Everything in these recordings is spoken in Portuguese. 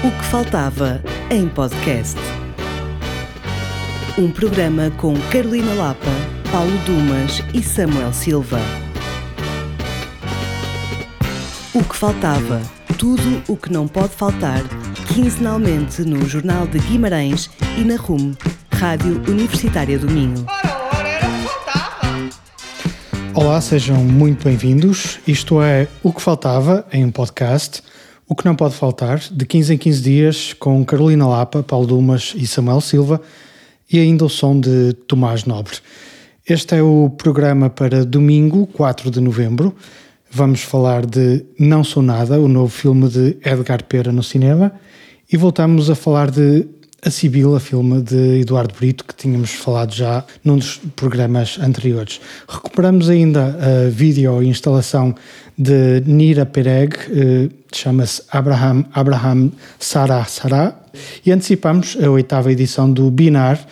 O que faltava em podcast. Um programa com Carolina Lapa, Paulo Dumas e Samuel Silva. O que faltava. Tudo o que não pode faltar, quinzenalmente no Jornal de Guimarães e na RUM, Rádio Universitária do Minho. Olá, sejam muito bem-vindos. Isto é O que Faltava em um podcast. O que não pode faltar, de 15 em 15 dias, com Carolina Lapa, Paulo Dumas e Samuel Silva, e ainda o som de Tomás Nobre. Este é o programa para domingo, 4 de novembro. Vamos falar de Não Sou Nada, o novo filme de Edgar Pera no cinema, e voltamos a falar de A Sibila, filme de Eduardo Brito, que tínhamos falado já num dos programas anteriores. Recuperamos ainda a vídeo instalação de Nira Pereg, eh, chama-se Abraham, Abraham Sarah Sarah, e antecipamos a oitava edição do Binar,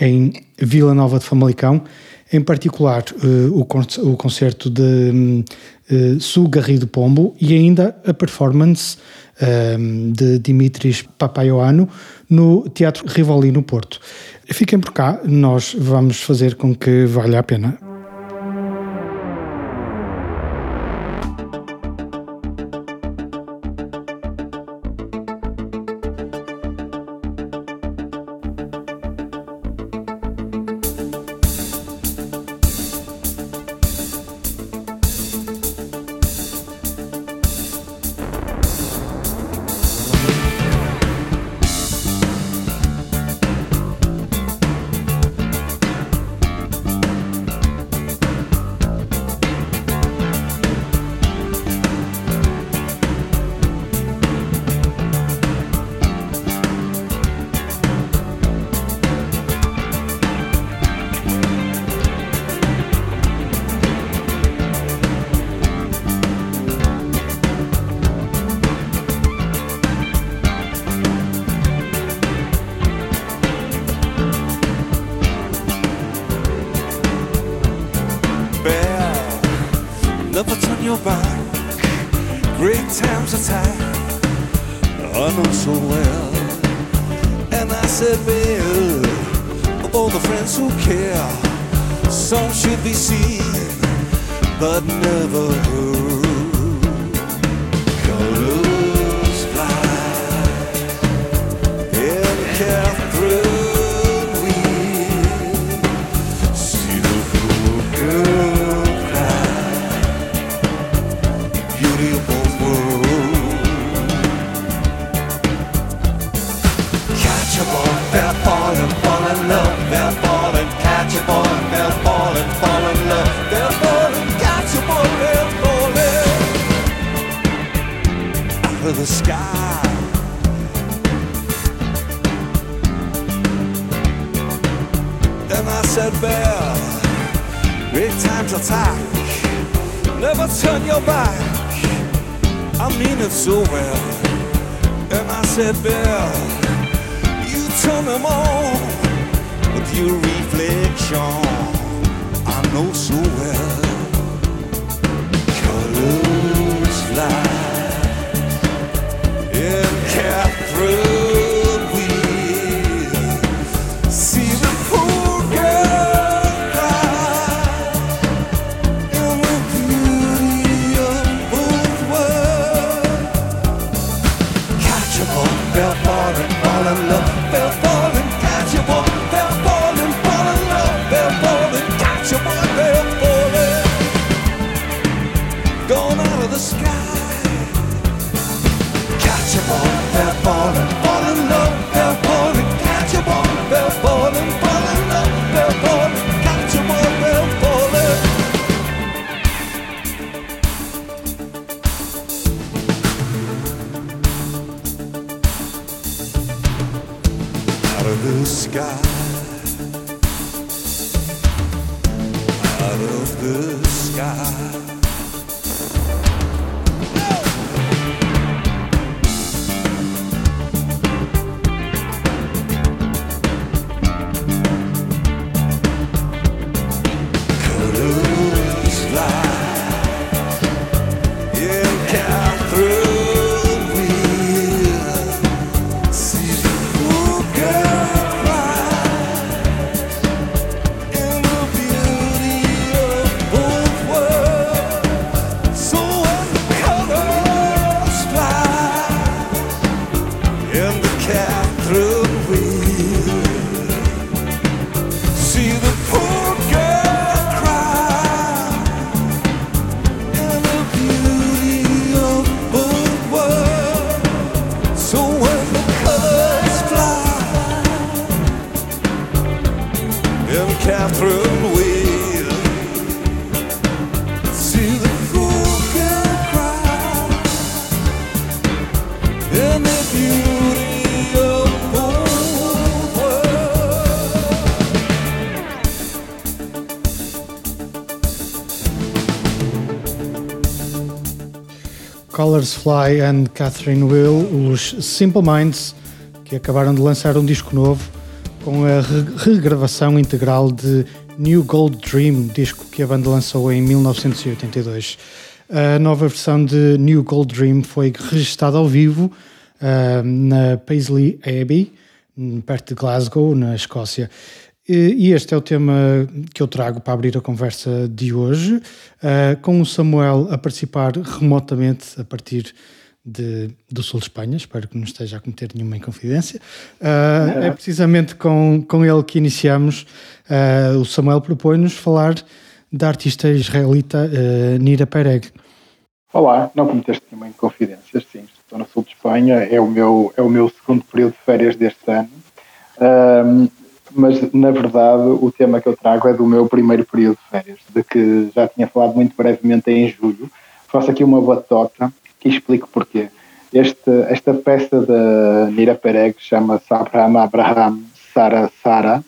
em Vila Nova de Famalicão, em particular uh, o, con o concerto de uh, Su Garrido Pombo e ainda a performance uh, de Dimitris Papaioano no Teatro Rivoli no Porto. Fiquem por cá, nós vamos fazer com que valha a pena. of the sky. Then I said, Bell, great times attack. Never turn your back. I mean it so well. And I said, Bell, you turn them on with your reflection. I know so well. Colors like. through. Colors Fly and Catherine Will, os Simple Minds, que acabaram de lançar um disco novo com a regravação integral de New Gold Dream, disco que a banda lançou em 1982. A nova versão de New Gold Dream foi registada ao vivo uh, na Paisley Abbey, perto de Glasgow, na Escócia. E este é o tema que eu trago para abrir a conversa de hoje, uh, com o Samuel a participar remotamente a partir de, do sul de Espanha, espero que não esteja a cometer nenhuma inconfidência. Uh, é precisamente com, com ele que iniciamos. Uh, o Samuel propõe-nos falar da artista israelita Nira Pereg. Olá, não cometeste nenhuma inconfidência, sim, estou no sul de Espanha, é o meu, é o meu segundo período de férias deste ano mas na verdade o tema que eu trago é do meu primeiro período de férias, de que já tinha falado muito brevemente em julho. Faço aqui uma batota que explico porquê. Este, esta peça da Nira Pereg chama-se Abraham Abraham Sara Sara.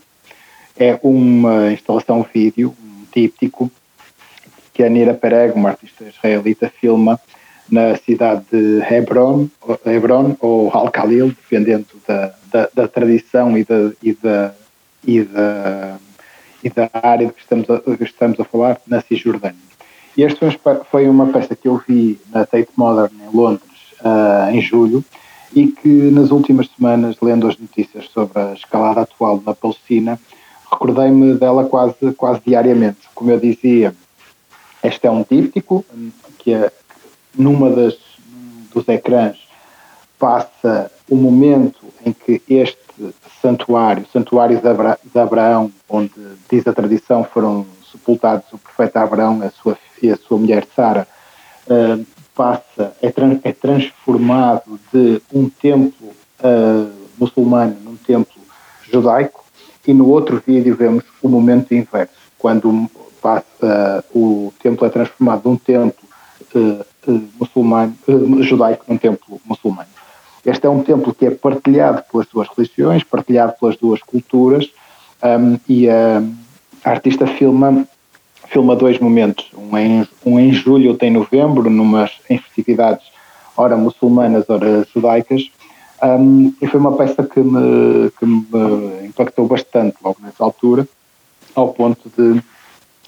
É uma instalação vídeo, um díptico, que a Nira Pereg, uma artista israelita, filma na cidade de Hebron, Hebron ou Al-Khalil, dependendo da, da, da tradição e da, e da e da, e da área de que estamos a, que estamos a falar, na Cisjordânia. E esta foi uma peça que eu vi na Tate Modern em Londres uh, em julho e que nas últimas semanas, lendo as notícias sobre a escalada atual na Palestina, recordei-me dela quase, quase diariamente. Como eu dizia, este é um díptico que é, numa das dos ecrãs passa o momento em que este santuário, santuário de, Abra, de Abraão, onde diz a tradição foram sepultados o profeta Abraão a sua, e a sua mulher Sara, uh, passa, é, é, transformado de um templo uh, muçulmano num templo judaico, e no outro vídeo vemos o momento inverso, quando passa, uh, o templo é transformado de um templo muçulmano, judaico num templo muçulmano. Este é um templo que é partilhado pelas duas religiões, partilhado pelas duas culturas, um, e a, a, artista filma, filma dois momentos, um em, um em julho, outro em novembro, numas, em festividades ora muçulmanas, ora judaicas, um, e foi uma peça que me, que me impactou bastante logo nessa altura, ao ponto de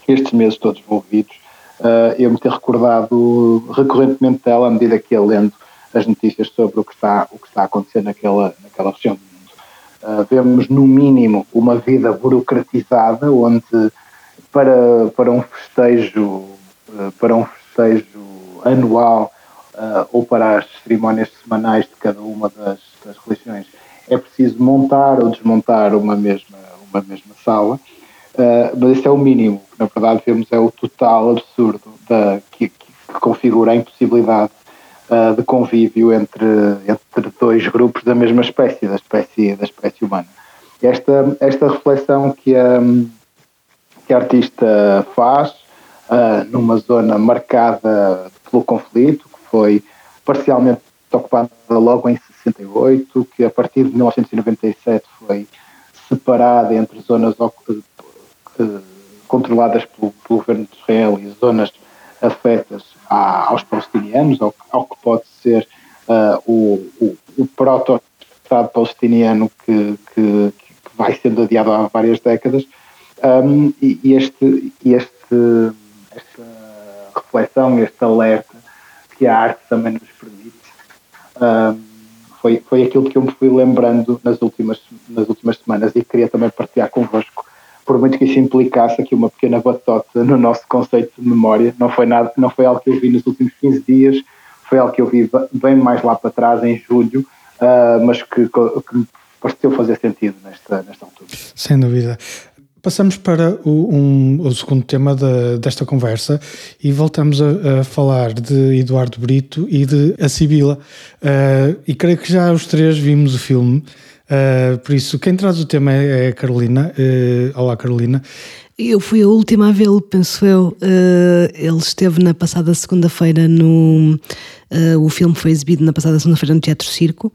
estes meses todos envolvidos, uh, eu me ter recordado recorrentemente dela à medida que ia lendo as notícias sobre o que está, o que está a acontecer naquela, naquela região do mundo. Uh, vemos, no mínimo, uma vida burocratizada, onde para, para um festejo, uh, para um festejo anual uh, ou para as cerimónias semanais de cada uma das, das religiões, é preciso montar ou desmontar uma mesma, uma mesma sala. Uh, mas isso é o mínimo. Na verdade, vemos é o total absurdo da, que, que configura a impossibilidade uh, de convívio entre, entre dois grupos da mesma espécie, da espécie, da espécie humana. Esta, esta reflexão que a, que a artista faz uh, numa zona marcada pelo conflito, que foi parcialmente ocupada logo em 68, que a partir de 1997 foi separada entre zonas uh, controladas pelo, pelo governo de Israel e zonas afetas aos palestinianos, ao, ao, que pode ser uh, o, o, o proto-Estado palestiniano que, que, que, vai sendo adiado há várias décadas. Um, e, e este, este, esta reflexão, este alerta que a arte também nos permite, um, foi, foi aquilo que eu me fui lembrando nas últimas, nas últimas semanas e queria também partilhar convosco por muito que isso implicasse aqui uma pequena batota no nosso conceito de memória, não foi nada, não foi algo que eu vi nos últimos 15 dias, foi algo que eu vi bem mais lá para trás, em julho, uh, mas que, que me pareceu fazer sentido nesta, nesta altura. Sem dúvida. Passamos para o, um, o segundo tema de, desta conversa e voltamos a, a, falar de Eduardo Brito e de A Sibila. Uh, e creio que já os três vimos o filme. Uh, por isso, quem traz o tema é, é a Carolina. Uh, olá, Carolina. Eu fui a última a vê-lo, penso eu. Uh, ele esteve na passada segunda-feira no. o filme foi exibido na passada segunda-feira no Teatro Circo.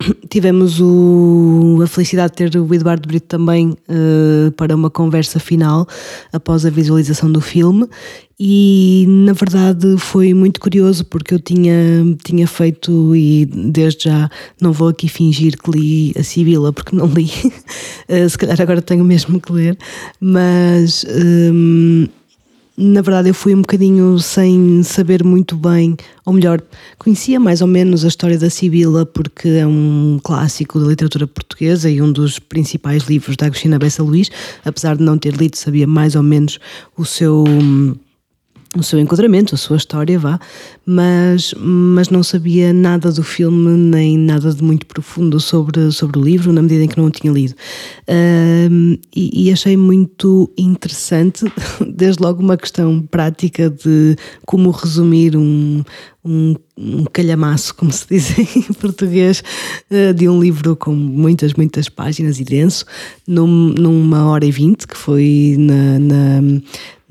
tivemos o, a felicidade de ter o Eduardo Brito também uh, para uma conversa final após a visualização do filme. E na verdade foi muito curioso porque eu tinha, tinha feito e desde já não vou aqui fingir que li a Sibila porque não li, uh, se calhar agora tenho mesmo que ler, mas um, na verdade eu fui um bocadinho sem saber muito bem, ou melhor, conhecia mais ou menos a história da Sibila porque é um clássico da literatura portuguesa e um dos principais livros da Agostina Bessa Luís, apesar de não ter lido, sabia mais ou menos o seu o seu enquadramento, a sua história, vá, mas, mas não sabia nada do filme, nem nada de muito profundo sobre, sobre o livro, na medida em que não o tinha lido. Um, e, e, achei muito interessante, desde logo, uma questão prática de como resumir um, um, um calhamaço, como se diz em português, uh, de um livro com muitas, muitas páginas e denso, num, numa hora e vinte, que foi na, na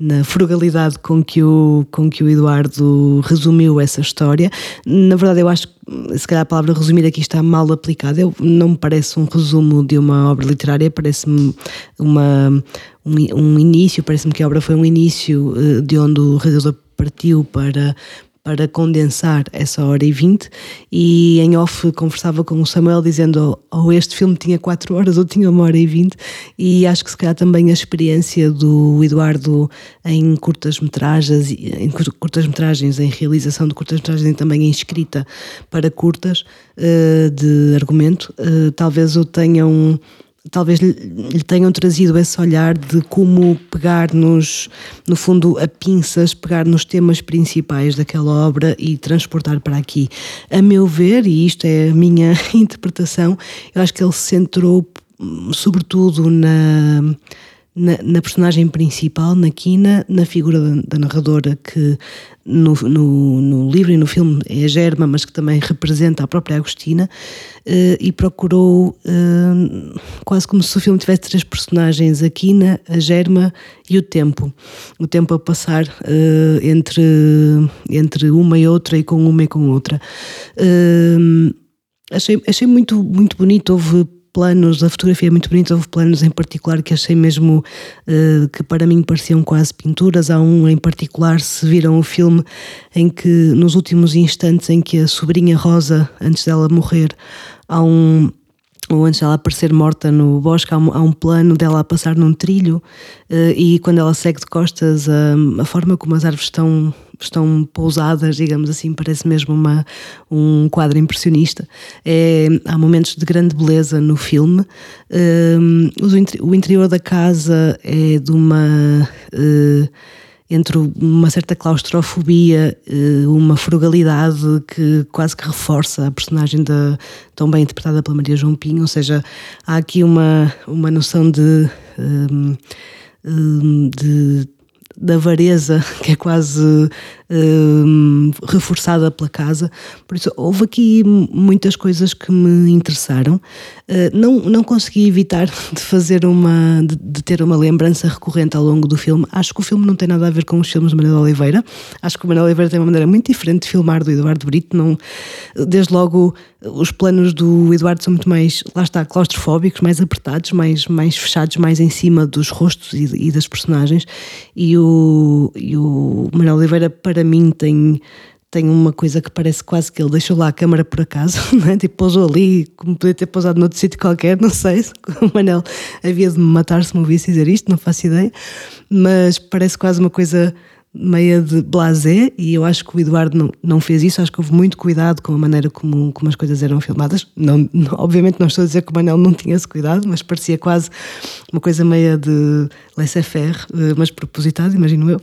na frugalidade com que, o, com que o Eduardo resumiu essa história. Na verdade, eu acho que se calhar a palavra resumir aqui está mal aplicada. Eu, não me parece um resumo de uma obra literária, parece-me uma, um, um início, parece-me que a obra foi um início eh, de onde o realizador partiu para, para condensar essa hora e vinte e em off conversava com o Samuel dizendo ou oh, este filme tinha quatro horas ou tinha uma hora e vinte e acho que se calhar também a experiência do Eduardo em curtas metragens em curtas metragens em realização de curtas metragens e também em escrita para curtas uh, de argumento uh, talvez o tenham talvez lhe tenham trazido esse olhar de como pegar nos, no fundo, a pinças, pegar nos temas principais daquela obra e transportar para aqui. A meu ver, e isto é a minha interpretação, eu acho que ele se centrou sobretudo na na, na, personagem principal, na Quina, na figura da, da narradora que no, no, no, livro e no filme é a Germa, mas que também representa a própria Agostina, uh, e procurou, uh, quase como se o filme tivesse três personagens, a Quina, a Germa e o tempo. O tempo a passar uh, entre, entre uma e outra e com uma e com outra. achei, achei muito, muito bonito, houve planos, a fotografia é muito bonita, houve planos em particular que achei mesmo uh, que para mim pareciam quase pinturas. Há um em particular, se viram o filme, em que nos últimos instantes em que a sobrinha Rosa, antes dela morrer, há um ou antes dela aparecer morta no bosque, há um, há um plano dela a passar num trilho uh, e quando ela segue de costas, uh, a forma como as árvores estão, estão pousadas, digamos assim, parece mesmo uma, um quadro impressionista. É, há momentos de grande beleza no filme. Uh, o, interior da casa é de uma entre uma certa claustrofobia, eh, uma frugalidade que quase que reforça a personagem da, tão bem interpretada pela Maria João Pinho, ou seja, há aqui uma, uma noção de, um, hum, de da avareza que é quase uh, reforçada pela casa. Por isso, houve aqui muitas coisas que me interessaram. Uh, não, não consegui evitar de fazer uma, de, de, ter uma lembrança recorrente ao longo do filme. Acho que o filme não tem nada a ver com os filmes de Manuel Oliveira. Acho que o Manuel Oliveira tem uma maneira muito diferente de filmar do Eduardo Brito. Não, desde logo, os planos do Eduardo são muito mais, lá está, claustrofóbicos, mais apertados, mais, mais fechados, mais em cima dos rostos e, e das personagens. E o, e o Manuel Oliveira, para mim, tem tem uma coisa que parece quase que ele deixou lá a câmara por acaso, né? tipo pousou ali, como podia ter pousado noutro sítio qualquer, não sei, se o Manel havia de me matar se me ouvisse dizer isto, não faço ideia, mas parece quase uma coisa meia de blasé e eu acho que o Eduardo não, não fez isso, acho que houve muito cuidado com a maneira como, como as coisas eram filmadas. Não, não, obviamente não estou a dizer que o Manel não tinha esse cuidado, mas parecia quase uma coisa meia de laissez-faire, eh, mas propositado, imagino eu.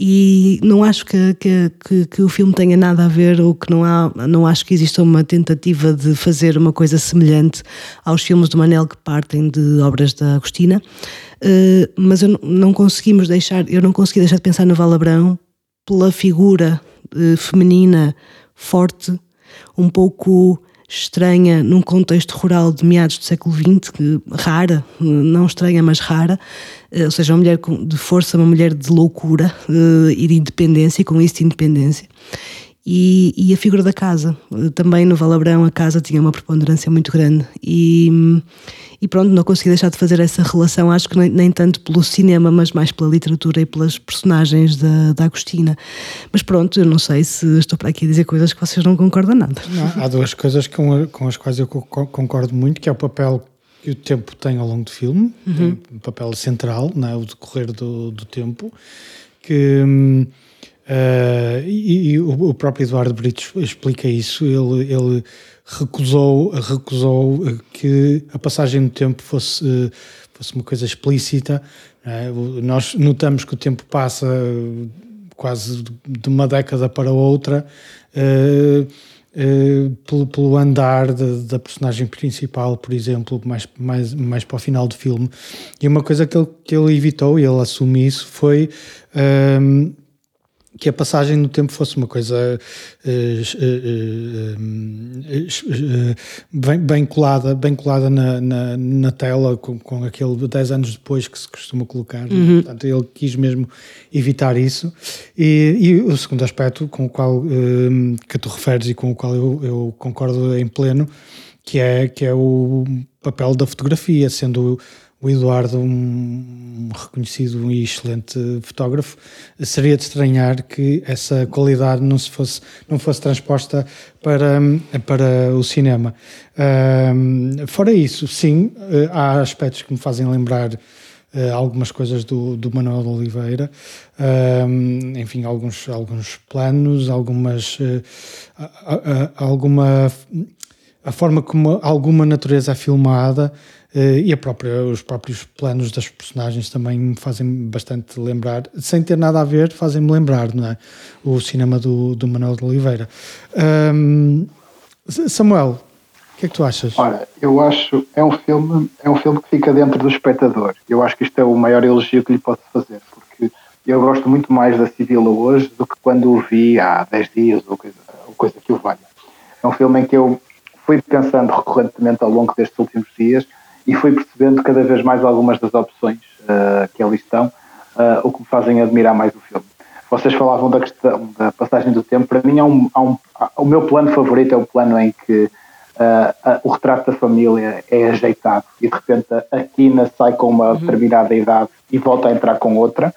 E não acho que, que, que, que, o filme tenha nada a ver, ou que não, há, não acho que exista uma tentativa de fazer uma coisa semelhante aos filmes do Manel que partem de obras da Agostina. Uh, mas eu não conseguimos deixar, eu não consegui deixar de pensar no Valabrão pela figura uh, feminina forte, um pouco estranha num contexto rural de meados do século XX, rara, não estranha, mas rara, eh, ou seja, uma mulher de força, uma mulher de loucura eh, e de independência, e com isso de independência. E, e, a figura da casa. Também no Valabrão a casa tinha uma preponderância muito grande e, e pronto, não consegui deixar de fazer essa relação, acho que nem, nem tanto pelo cinema, mas mais pela literatura e pelas personagens da, da Agostina. Mas pronto, eu não sei se estou para aqui a dizer coisas que vocês não concordam nada. Não, há duas coisas com, com as quais eu concordo muito, que é o papel que o tempo tem ao longo do filme, uhum. um papel central, não é? o decorrer do, do tempo, que hum, Uh, e, e o, próprio Eduardo Brito explica isso. Ele, ele recusou, recusou que a passagem do tempo fosse, fosse uma coisa explícita. É? Nós notamos que o tempo passa quase de uma década para outra. Uh, uh, pelo, pelo, andar de, da personagem principal, por exemplo, mais, mais, mais para o final do filme. E uma coisa que ele, que ele evitou, e ele assume isso, foi que a passagem no tempo fosse uma coisa uh, uh, uh, bem, bem, colada, bem colada na, na, na, tela, com, com aquele 10 anos depois que se costuma colocar. Uhum. Portanto, ele quis mesmo evitar isso. E, e o segundo aspecto com o qual que tu referes e com o qual eu, eu concordo em pleno, que é, que é o papel da fotografia, sendo o Eduardo, um reconhecido e excelente fotógrafo, seria de estranhar que essa qualidade não, se fosse, não fosse transposta para, para o cinema. Um, fora isso, sim, eh, há aspectos que me fazem lembrar uh, algumas coisas do, do Manuel de Oliveira, enfim, alguns, alguns planos, algumas. Uh, a, alguma. a forma como alguma natureza é filmada e a própria, os próprios planos das personagens também me fazem bastante lembrar, sem ter nada a ver, fazem-me lembrar, não é? O cinema do, do Manuel de Oliveira. Um, Samuel, o que é que tu achas? Olha, eu acho é um filme é um filme que fica dentro do espectador. Eu acho que isto é o maior elogio que lhe posso fazer, porque eu gosto muito mais da Sibila hoje do que quando o vi há 10 dias ou coisa, ou coisa que o valha. É um filme em que eu fui descansando recorrentemente ao longo destes últimos dias e fui percebendo cada vez mais algumas das opções uh, que ali estão, uh, o que me fazem admirar mais o filme. Vocês falavam da questão da passagem do tempo. Para mim, há um, há um, o meu plano favorito é o plano em que uh, o retrato da família é ajeitado e de repente a Tina sai com uma uhum. determinada idade e volta a entrar com outra.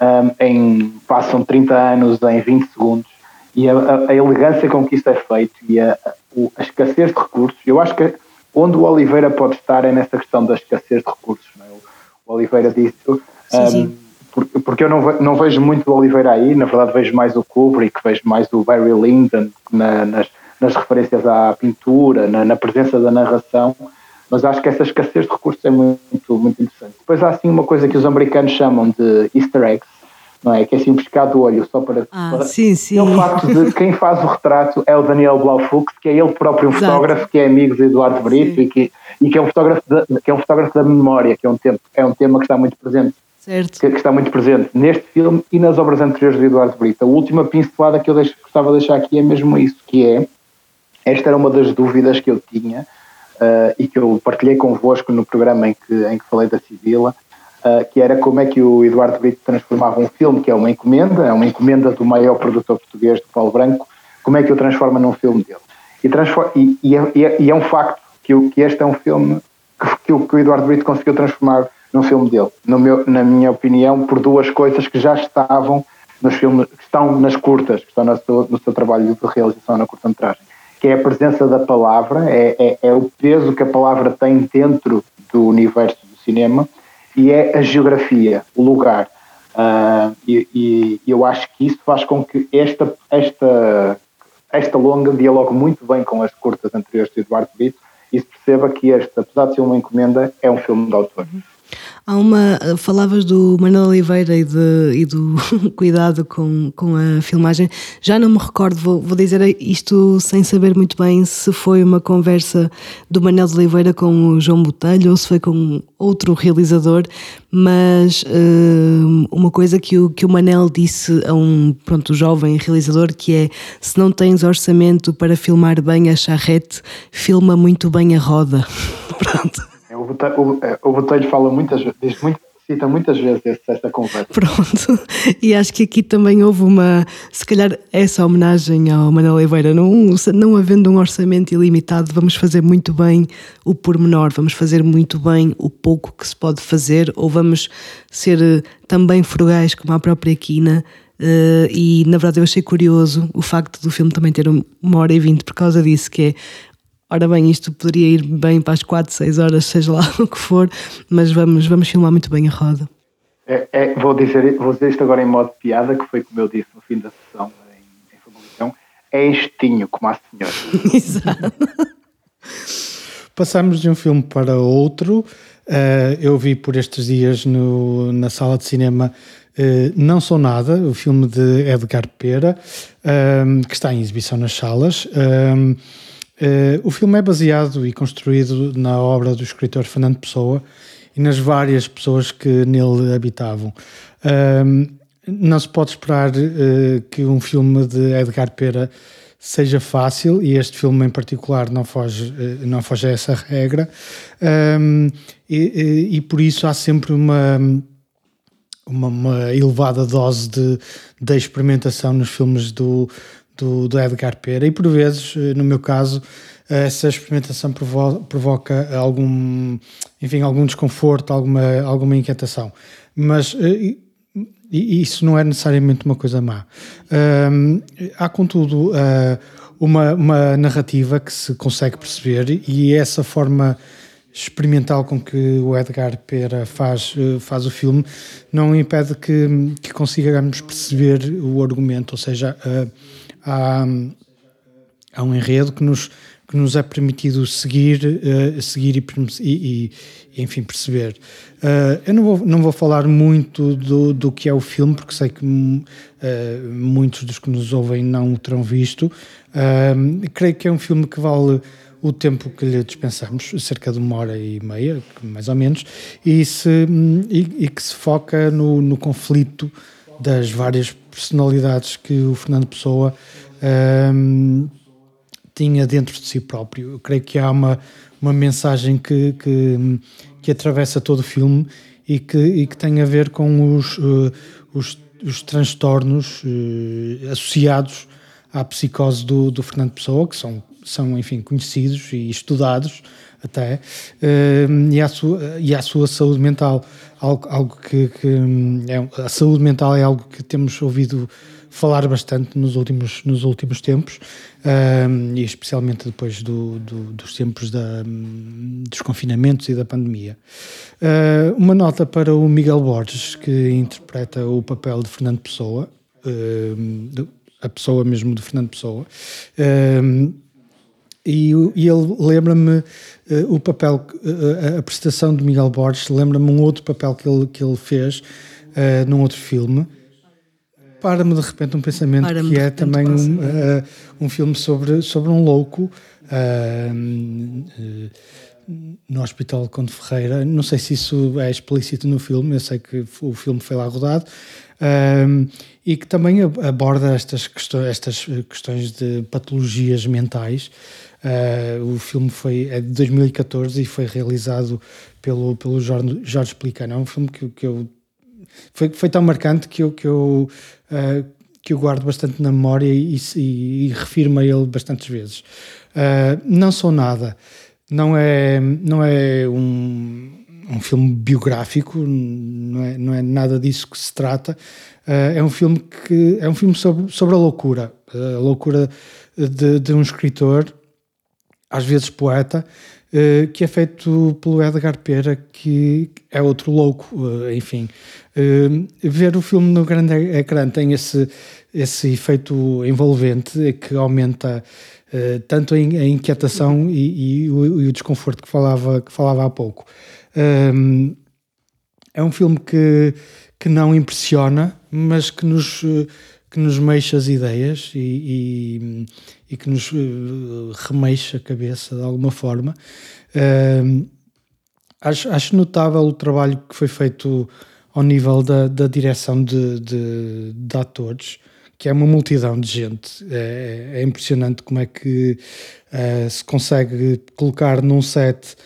Um, em, passam 30 anos em 20 segundos e a, a, a elegância com que isso é feito e a, a, escassez de recursos. Eu acho que Onde o Oliveira pode estar é nessa questão da escassez de recursos. É? O Oliveira disse. Um, sim. Porque eu não, não vejo muito o Oliveira aí, na verdade vejo mais o Kubrick, vejo mais o Barry Lyndon na, nas, nas referências à pintura, na, na, presença da narração, mas acho que essa escassez de recursos é muito, muito interessante. Depois há assim uma coisa que os americanos chamam de easter eggs, não é? Que é assim um pescado do olho só para. Ah, para sim, sim. É o facto de quem faz o retrato é o Daniel Blaufux, que é ele próprio um Exato. fotógrafo, que é amigo de Eduardo Brito e que, e que é um fotógrafo da, que é um fotógrafo da memória, que é um, tempo, é um tema que está muito presente. Certo. Que, que, está muito presente neste filme e nas obras anteriores de Eduardo Brito. A última pincelada que eu deixo, gostava de deixar aqui é mesmo isso, que é esta era uma das dúvidas que eu tinha uh, e que eu partilhei convosco no programa em que, em que falei da Sibila, uh, que era como é que o Eduardo Brito transformava um filme que é uma encomenda, é uma encomenda do maior produtor português, do Paulo Branco, como é que o transforma num filme dele. E, e, e, é, e é, um facto que, o, que, este é um filme que, o, que o Eduardo Brito conseguiu transformar num filme dele, meu, na minha opinião, por duas coisas que já estavam nos filmes, que estão nas curtas, que estão no seu, no seu trabalho de realização na curta-metragem, que é a presença da palavra, é, é, é o peso que a palavra tem dentro do universo do cinema e é a geografia, o lugar. Uh, e, e, eu acho que isso faz com que esta, esta, esta longa dialogue muito bem com as curtas anteriores de Eduardo Brito e se perceba que este, apesar de ser uma encomenda, é um filme de autor. Uhum. Há uma. Falavas do Manuel Oliveira e, de, e do cuidado com, com a filmagem. Já não me recordo, vou, vou dizer isto sem saber muito bem se foi uma conversa do Manuel Oliveira com o João Botelho ou se foi com outro realizador, mas uh, uma coisa que o, que o Manel disse a um pronto, jovem realizador que é se não tens orçamento para filmar bem a charrete, filma muito bem a roda. Pronto. É, o Botelho fala muitas vezes, muito, necessita muitas vezes essa conversa. Pronto, e acho que aqui também houve uma, se calhar essa homenagem ao Manuel Oliveira, não, não havendo um orçamento ilimitado, vamos fazer muito bem o pormenor, vamos fazer muito bem o pouco que se pode fazer, ou vamos ser eh, também frugais como a própria Quina, Uh, e na verdade eu achei curioso o facto do filme também ter uma hora e vinte por causa disso, que é ora bem, isto poderia ir bem para as 4, 6 horas, seja lá o que for, mas vamos, vamos filmar muito bem a roda. É, é, vou, dizer, vou dizer isto agora em modo de piada, que foi como eu disse no fim da sessão em, em Famalicão, é estinho, como a senhora. Exato. Passamos de um filme para outro. Uh, eu vi por estes dias no, na sala de cinema uh, Não Sou Nada, o filme de Edgar Pera, uh, que está em exibição nas salas. Uh, o filme é baseado e construído na obra do escritor Fernando Pessoa e nas várias pessoas que nele habitavam. Uh, não se pode esperar uh, que um filme de Edgar Pera seja fácil e este filme em particular não foge, não foge a essa regra e, e, e, por isso há sempre uma, uma, uma elevada dose de, de experimentação nos filmes do, do, do Edgar Pera e por vezes, eh, no meu caso, essa experimentação provo provoca algum, enfim, algum desconforto, alguma, alguma inquietação. Mas eh, isso não é necessariamente uma coisa má. Há, contudo, uma, uma narrativa que se consegue perceber e essa forma experimental com que o Edgar Pera faz, faz o filme não impede que, que consigamos perceber o argumento, ou seja, há, há um enredo que nos, que nos é permitido seguir, uh, seguir e, e, enfim, perceber. Uh, eu não vou, não vou falar muito do, do que é o filme, porque sei que uh, muitos dos que nos ouvem não o terão visto. creio que é um filme que vale o tempo que lhe dispensamos, cerca de uma hora e meia, mais ou menos, e, se, e, e que se foca no, no conflito das várias personalidades que o Fernando Pessoa um, tinha dentro de si próprio. Eu creio que há uma, uma mensagem que, que, que atravessa todo o filme e que, e que tem a ver com os, uh, os, os, transtornos uh, associados à psicose do, do Fernando Pessoa, que são, são enfim, conhecidos e estudados até, uh, e, à sua, e à sua saúde mental. Algo, algo que, que é, a saúde mental é algo que temos ouvido falar bastante nos últimos, nos últimos tempos, e especialmente depois do, do, dos tempos da, dos confinamentos e da pandemia. Uh, uma nota para o Miguel Borges, que interpreta o papel de Fernando Pessoa, uh, a pessoa mesmo de Fernando Pessoa. E, e, ele lembra-me uh, o papel, uh, a prestação de Miguel Borges, lembra-me um outro papel que ele, que ele fez uh, num outro filme, para-me de repente um pensamento que é também um, um filme sobre, sobre um louco uh, no Hospital Conde Ferreira. Não sei se isso é explícito no filme, eu sei que o filme foi lá rodado. E que também aborda estas questões, estas questões de patologias mentais. o filme foi, é de 2014 e foi realizado pelo, pelo Jorge, Jorge Pelicano. É um filme que, que eu foi, foi tão marcante que eu, que eu, uh, que eu guardo bastante na memória e, e, e refiro-me a ele bastantes vezes. Uh, não sou nada, não é, não é um, um filme biográfico, não é, não é nada disso que se trata. Uh, é um filme que é um filme sobre, sobre a loucura, a loucura de, de um escritor, às vezes poeta, uh, que é feito pelo Edgar Pera, que é outro louco, uh, enfim. Ver o filme no grande ecrã tem esse, esse efeito envolvente que aumenta tanto a, inquietação e, e, o, e, o, desconforto que falava, que falava há pouco. Uh, é um filme que, que não impressiona, mas que nos, que nos mexe as ideias e, e que nos remexe a cabeça de alguma forma. acho, acho notável o trabalho que foi feito ao nível da, da direção de, de, de, atores, que é uma multidão de gente. É, é impressionante como é que uh, se consegue colocar num set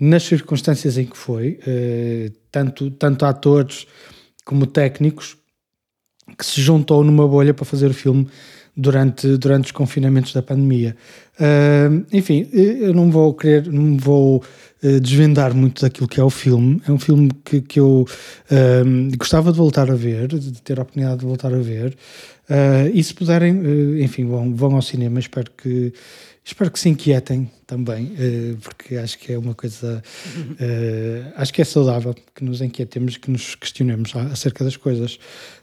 nas circunstâncias em que foi, uh, tanto, tanto atores como técnicos, que se juntou numa bolha para fazer o filme durante, durante os confinamentos da pandemia. Uh, enfim, eu não vou querer, não vou desvendar muito daquilo que é o filme. É um filme que, que eu gostava de voltar a ver, de ter a oportunidade de voltar a ver. E se puderem, enfim, vão, vão ao cinema. Espero que Espero que se inquietem também, uh, porque acho que é uma coisa. Uh, acho que é saudável que nos inquietemos, que nos questionemos acerca das coisas.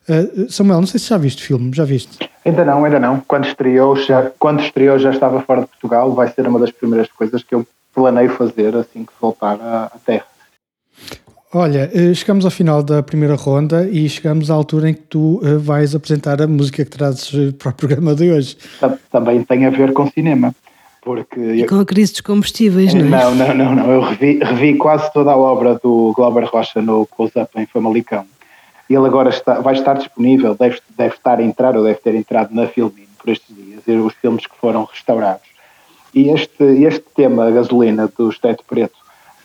Uh, Samuel, não sei se já viste o filme, já viste? Ainda não, ainda não. Quando estreou, já, quando estreou já estava fora de Portugal, vai ser uma das primeiras coisas que eu planeio fazer assim que voltar à, à Terra. Olha, chegamos ao final da primeira ronda e chegamos à altura em que tu vais apresentar a música que trazes para o programa de hoje. Também tem a ver com cinema. Porque e com a crise dos combustíveis, não é? Não, não, não, não. Eu revi, revi quase toda a obra do Glauber Rocha no Close-Up em Famalicão. E ele agora está, vai estar disponível, deve, deve estar a entrar ou deve ter entrado na Filmin por estes dias, os filmes que foram restaurados. E este, este tema, a gasolina, do Teto Preto,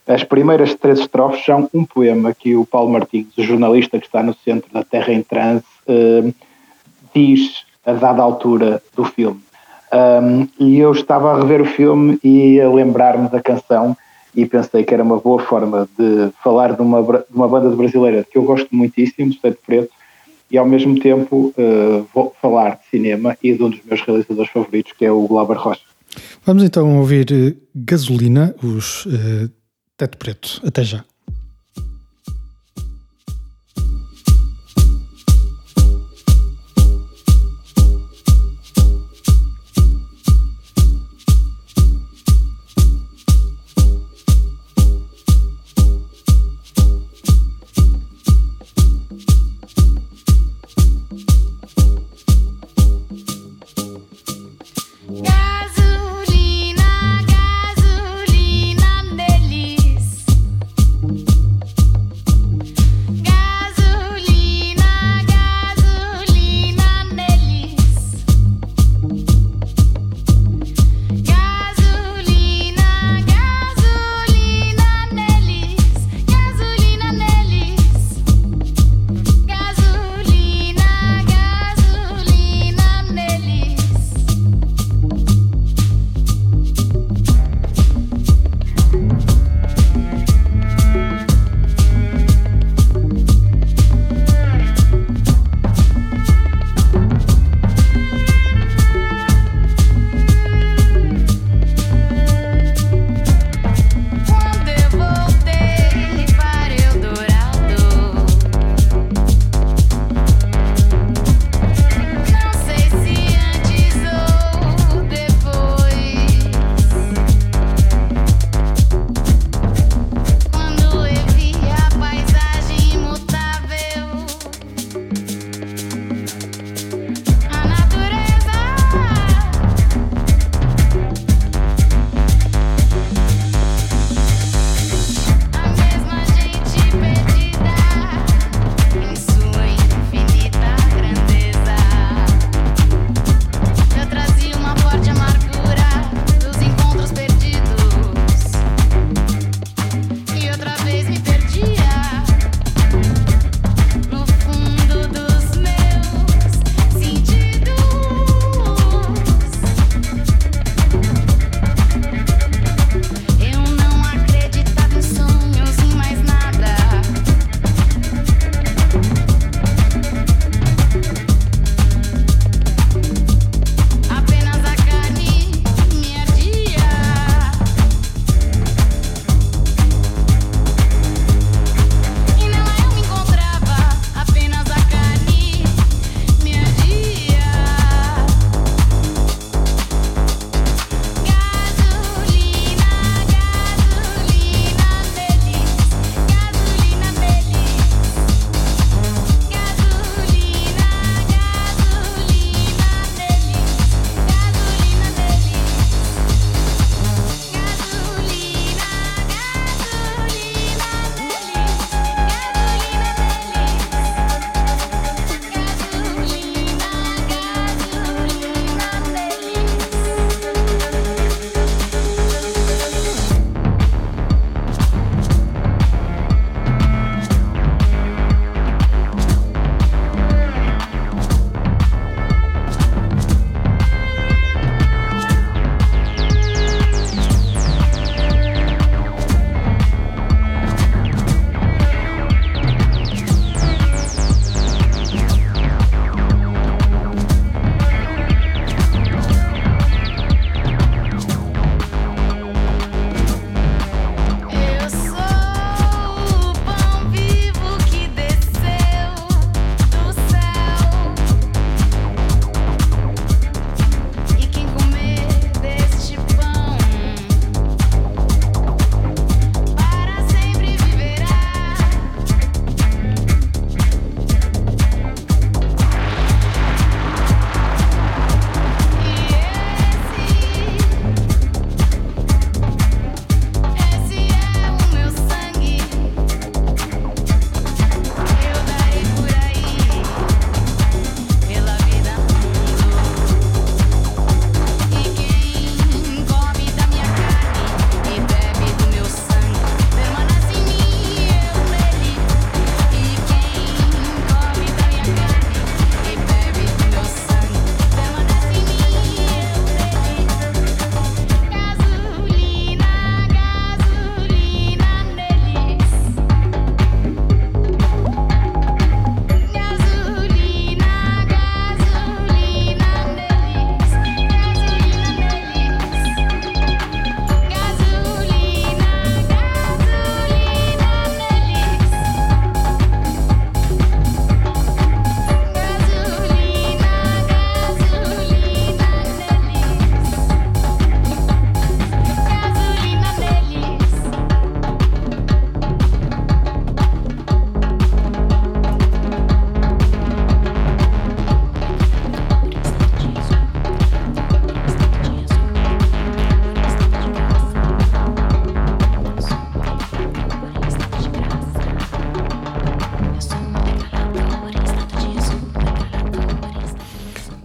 as primeiras três estrofes são um poema que o Paulo Martins, o jornalista que está no centro da Terra em Transe, eh, diz a dada altura do filme. Um, e eu estava a rever o filme e a lembrar-me da canção e pensei que era uma boa forma de falar de uma, de uma banda brasileira que eu gosto muitíssimo, do Preto Preto, e ao mesmo tempo uh, vou falar de cinema e de um dos meus realizadores favoritos, que é o Glauber Rocha. Vamos então ouvir uh, Gasolina, os uh, Teto Preto. Até já.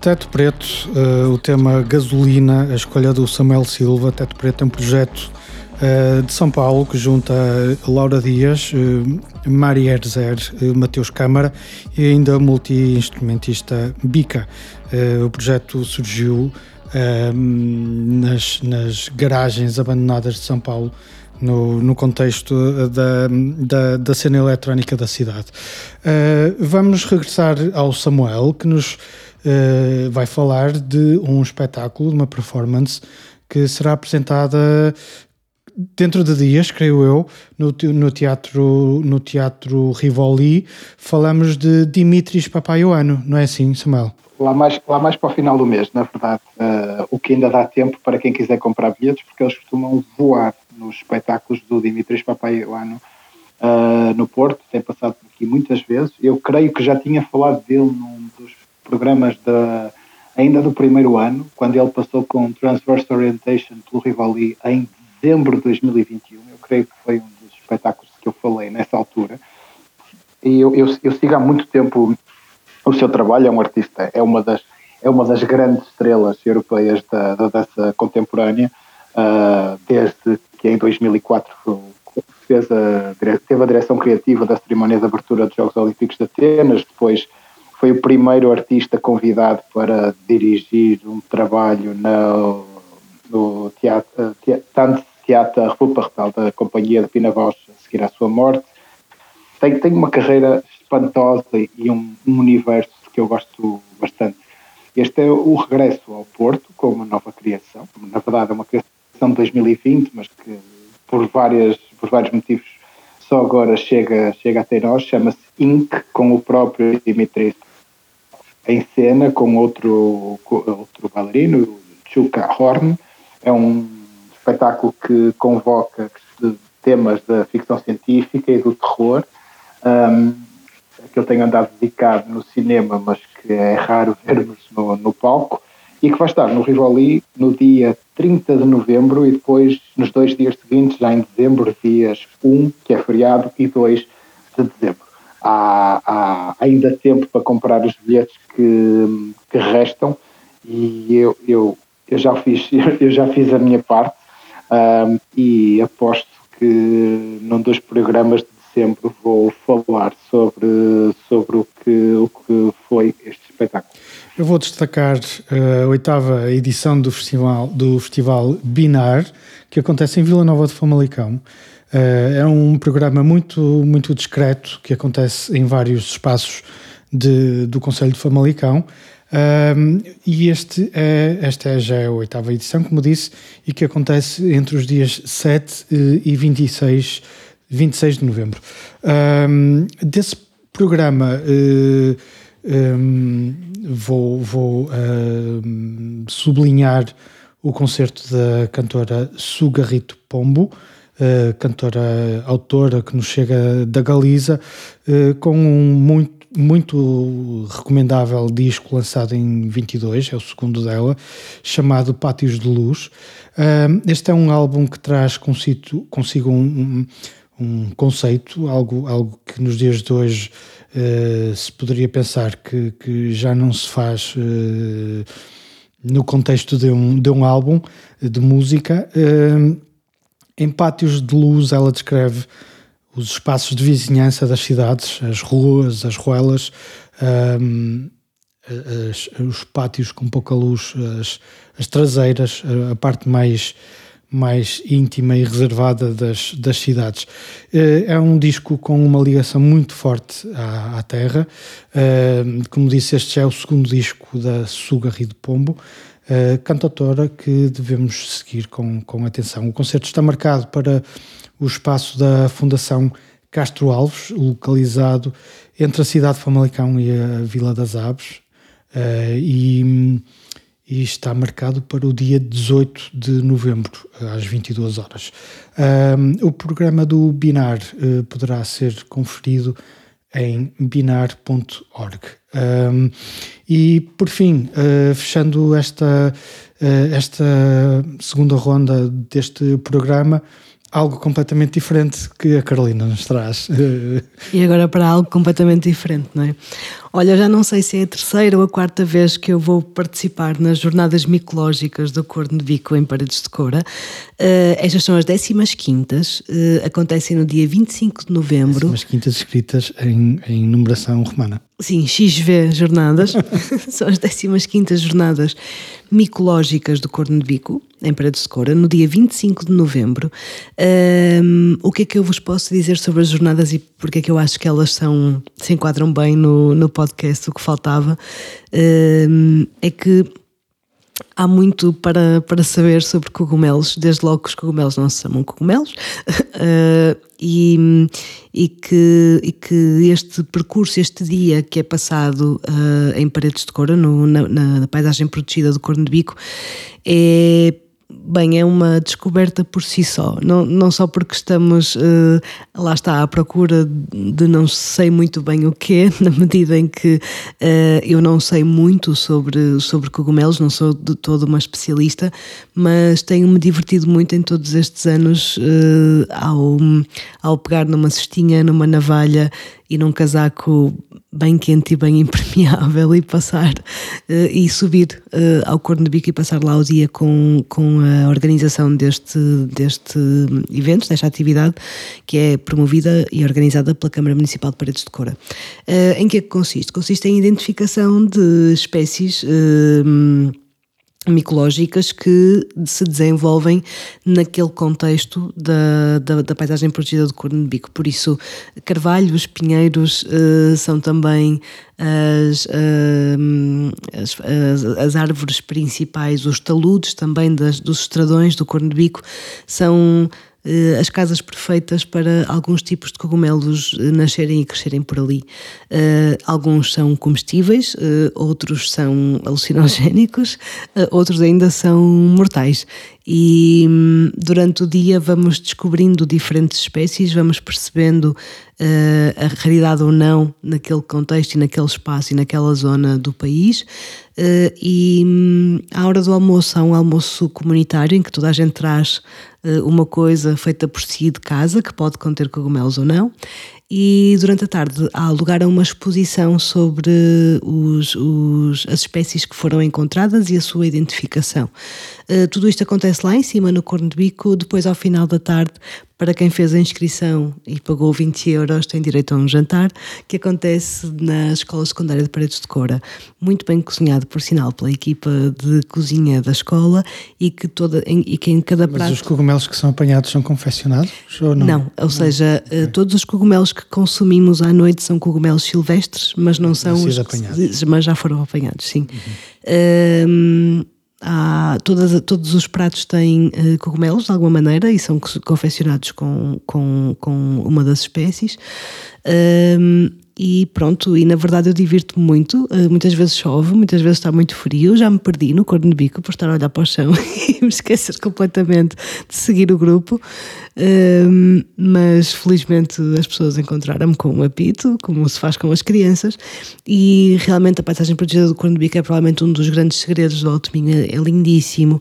Teto Preto, uh, o tema gasolina, a escolha do Samuel Silva. Teto Preto é um projeto uh, de São Paulo que junta Laura Dias, uh, Mari Erzer, uh, Mateus Câmara e ainda multi-instrumentista Bica. o projeto surgiu nas, nas garagens abandonadas de São Paulo no, no contexto da, da, da, cena eletrónica da cidade. Uh, vamos regressar ao Samuel, que nos uh, vai falar de um espetáculo, de uma performance que será apresentada dentro de dias, creio eu, no, no, teatro, no teatro Rivoli. Falamos de Dimitris Papaioano, não é assim, Samuel? Lá mais, lá mais para o final do mês, na verdade. Uh, o que ainda dá tempo para quem quiser comprar bilhetes, porque eles costumam voar nos espetáculos do Dimitris Papaioano uh, no Porto, tem passado por aqui muitas vezes. Eu creio que já tinha falado dele num dos programas da, ainda do primeiro ano, quando ele passou com Transverse Orientation pelo Rivali em dezembro de 2021. Eu creio que foi um dos espetáculos que eu falei nessa altura. E eu, eu, eu sigo há muito tempo o seu trabalho, é um artista, é uma das, é uma das grandes estrelas europeias da, da dança contemporânea, uh, desde que em 2004 fez a, teve a direção criativa da cerimónia de abertura dos Jogos Olímpicos de Atenas, depois foi o primeiro artista convidado para dirigir um trabalho no, no teatro, teatro, teatro República da Companhia de Pina Voz a seguir à sua morte. Tem, tem uma carreira espantosa e um, um universo que eu gosto bastante. Este é o regresso ao Porto com uma nova criação. Na verdade, é uma criação de 2020, mas que por, várias, por vários motivos só agora chega, chega até nós. Chama-se Inc, com o próprio Dimitris em cena, com outro, com outro bailarino, Chuka Horn. É um espetáculo que convoca temas da ficção científica e do terror. Um, que eu tenho andado dedicado no cinema, mas que é raro vermos no, no palco e que vai estar no Rivoli no dia 30 de novembro e depois nos dois dias seguintes, já em dezembro, dias 1, que é feriado, e 2 de dezembro. Há, há ainda tempo para comprar os bilhetes que, que restam e eu, eu, eu, já fiz, eu já fiz a minha parte um, e aposto que num dos programas de dezembro vou falar sobre, sobre o, que, o que foi este espetáculo. Eu vou destacar eh, a oitava edição do festival, do festival Binar, que acontece em Vila Nova de Famalicão. Eh, é um programa muito, muito discreto que acontece em vários espaços de, do Conselho de Famalicão. Um, eh, e este é, esta é já a oitava edição, como disse, e que acontece entre os dias 7 e 26, 26 de novembro. Um, desse programa, um, vou, vou uh, sublinhar o concerto da cantora Sugarrito Pombo, cantora autora que nos chega da Galiza, uh, com um muito, muito recomendável disco lançado em 22, é o segundo dela, chamado Pátios de Luz. este é um álbum que traz consigo, consigo um, um, conceito, algo, algo que nos dias de hoje uh, se poderia pensar que, que, já não se faz no contexto de um, de um álbum de música. Em Pátios de Luz, ela descreve os espaços de vizinhança das cidades, as ruas, as ruelas, um, as, os pátios com pouca luz, as, as traseiras, a parte mais mais íntima e reservada das, das cidades. Eh, é um disco com uma ligação muito forte à, à terra. Como disse, este é o segundo disco da Sugarri de Pombo, eh, cantautora que devemos seguir com, com atenção. O concerto está marcado para o espaço da Fundação Castro Alves, localizado entre a cidade de Famalicão e a Vila das Aves. e e está marcado para o dia 18 de novembro, às 22 horas. Um, o programa do Binar uh, poderá ser conferido em binar.org. Um, e, por fim, uh, fechando esta, uh, esta segunda ronda deste programa, algo completamente diferente que a Carolina nos traz. E agora para algo completamente diferente, não é? Olha, já não sei se é a terceira ou a quarta vez que eu vou participar nas jornadas micológicas do Corno de Bico em Paredes de Cora. Uh, estas são as 15 quintas, uh, acontecem no dia 25 de novembro. Décimas quintas escritas em, em numeração romana. Sim, XV jornadas, são as 15 jornadas micológicas do Corno de Bico, em Paredes de Cora, no dia 25 de novembro. Um, o que é que eu vos posso dizer sobre as jornadas e porque é que eu acho que elas são, se enquadram bem no, no podcast? O que faltava um, é que há muito para, para saber sobre cogumelos, desde logo que os cogumelos não se chamam cogumelos, uh, e, e, que, e que este percurso, este dia que é passado uh, em Paredes de Cora, no, na, na paisagem protegida do Corno de Bico, é Bem, é uma descoberta por si só, não, não só porque estamos, uh, lá está, à procura de não sei muito bem o que é, na medida em que uh, eu não sei muito sobre, sobre cogumelos, não sou de todo uma especialista, mas tenho-me divertido muito em todos estes anos uh, ao, ao pegar numa cestinha, numa navalha e num casaco bem quente e bem impermeável e passar uh, e subir uh, ao Corno de Bico e passar lá o dia com, com a organização deste, deste evento, desta atividade que é promovida e organizada pela Câmara Municipal de Paredes de Cora. Uh, em que é que consiste? Consiste em identificação de espécies micológicas que se desenvolvem naquele contexto da, da, da, paisagem protegida do Corno de Bico. Por isso, carvalhos, pinheiros uh, são também as, uh, as, as, as, árvores principais, os taludes também das, dos estradões do Corno de Bico são as casas perfeitas para alguns tipos de cogumelos eh, nascerem e crescerem por ali. Uh, alguns são comestíveis, outros são alucinogénicos, outros ainda são mortais. E hum, durante o dia vamos descobrindo diferentes espécies, vamos percebendo a raridade ou não naquele contexto e naquele espaço e naquela zona do país. e hum, à hora do almoço há um almoço comunitário em que toda a gente traz eh, uma coisa feita por si de casa, que pode conter cogumelos ou não, e durante a tarde há lugar a uma exposição sobre os, os, as espécies que foram encontradas e a sua identificação. Uh, tudo isto acontece lá em cima, no Corno de Bico. Depois, ao final da tarde, para quem fez a inscrição e pagou 20 euros, tem direito a um jantar, que acontece na Escola Secundária de Paredes de Cora. Muito bem cozinhado, por sinal, pela equipa de cozinha da escola e que, toda, em, e que em cada Mas prato... os cogumelos que são apanhados são confeccionados ou não? Não, ou não. seja, okay. todos os cogumelos que consumimos à noite são cogumelos silvestres, mas não são os... Apanhados. Mas já foram apanhados, sim. Uhum. Há, todas, todos os pratos têm uh, cogumelos de alguma maneira e são confeccionados com, com, com uma das espécies. Um, e pronto, e na verdade eu divirto-me muito. Uh, muitas vezes chove, muitas vezes está muito frio. Já me perdi no corno de bico por estar a olhar para o chão e me esquecer completamente de seguir o grupo. Uh, mas felizmente as pessoas encontraram-me com um apito, como se faz com as crianças. E realmente a paisagem protegida do corno de bico é provavelmente um dos grandes segredos do Alto Minho. É lindíssimo,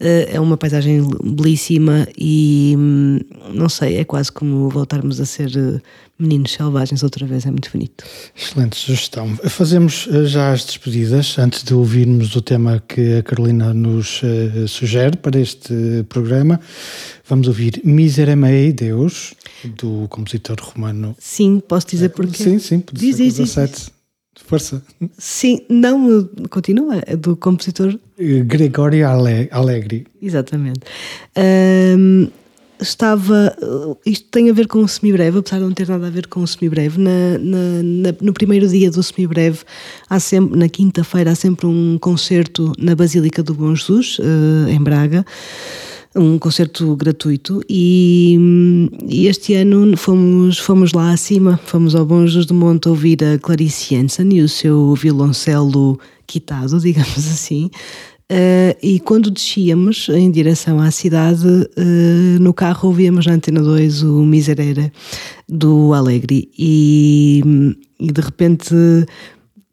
uh, é uma paisagem belíssima e hum, não sei, é quase como voltarmos a ser Meninos Selvagens outra vez, é muito bonito. Excelente sugestão. Fazemos eh, já as despedidas, antes de ouvirmos o tema que a Carolina nos uh, sugere para este programa. Vamos ouvir Miserere Mei Deus, do compositor romano. Sim, posso dizer porquê? Sim, sim, do diz, século XVII. Força. Sim, não, continua, é do compositor... Gregório Allegri. Exatamente. Um, estava. Isto tem a ver com o semibreve, apesar de não ter nada a ver com o semibreve. Na, na, na, no primeiro dia do semibreve, há sempre, na quinta-feira, há sempre um concerto na Basílica do Bom Jesus, uh, em Braga. Um concerto gratuito e, e, este ano fomos, fomos lá acima, fomos ao Bom Jesus do Monte ouvir a Clarice Jensen e o seu violoncelo quitado, digamos assim, Uh, e quando descíamos em direção à cidade, uh, no carro ouvíamos na Antena 2 o Miserere do Alegre e, e de repente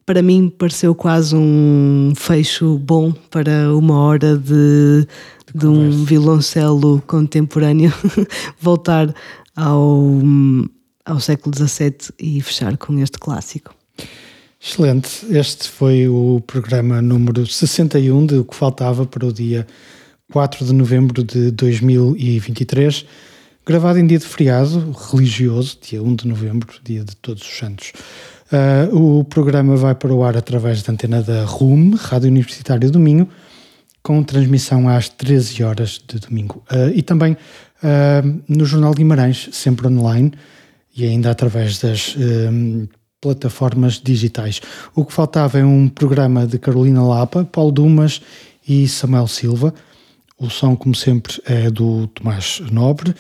para mim pareceu quase um fecho bom para uma hora de, de um violoncelo contemporâneo voltar ao, ao século XVII e fechar com este clássico. Excelente. Este foi o programa número 61 de O que faltava para o dia 4 de novembro de 2023, gravado em dia de feriado religioso, dia 1 de novembro, dia de Todos os Santos. Uh, o programa vai para o ar através da antena da RUM, Rádio Universitária do Minho, com transmissão às 13 horas de domingo. Uh, e também uh, no Jornal Guimarães, sempre online, e ainda através das plataformas digitais. O que faltava é um programa de Carolina Lapa, Paulo Dumas e Samuel Silva. O som, como sempre, é do Tomás Nobre.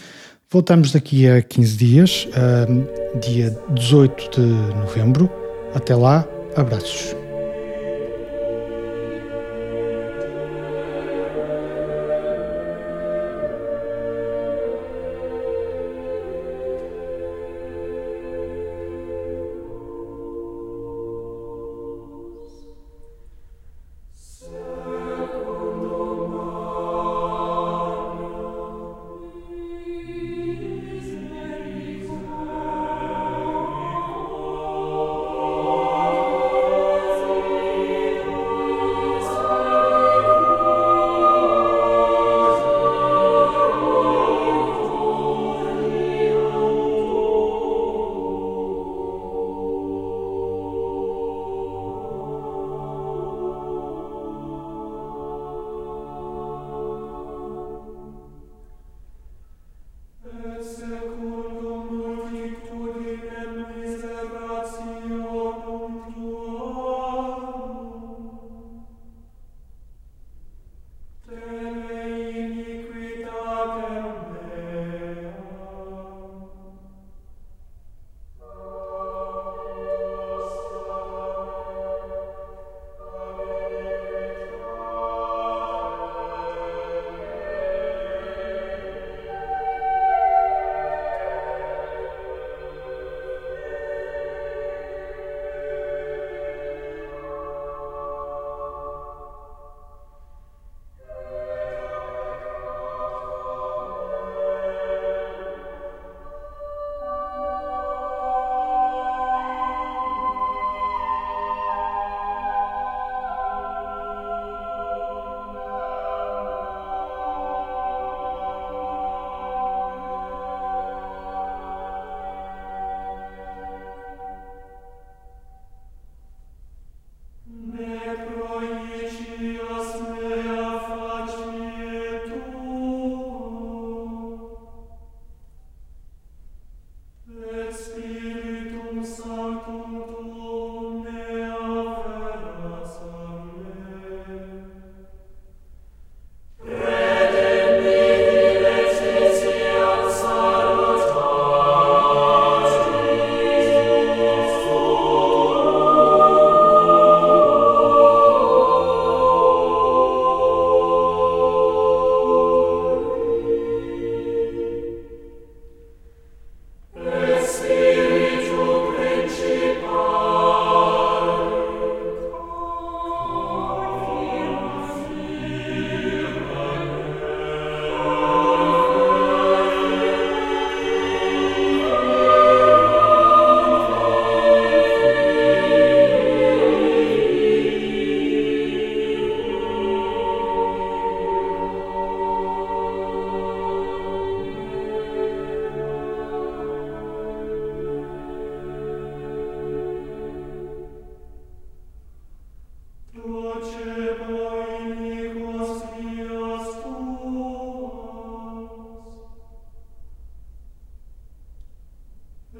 Voltamos daqui a 15 dias, dia 18 de novembro. Até lá, abraços.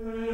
Mm-hmm.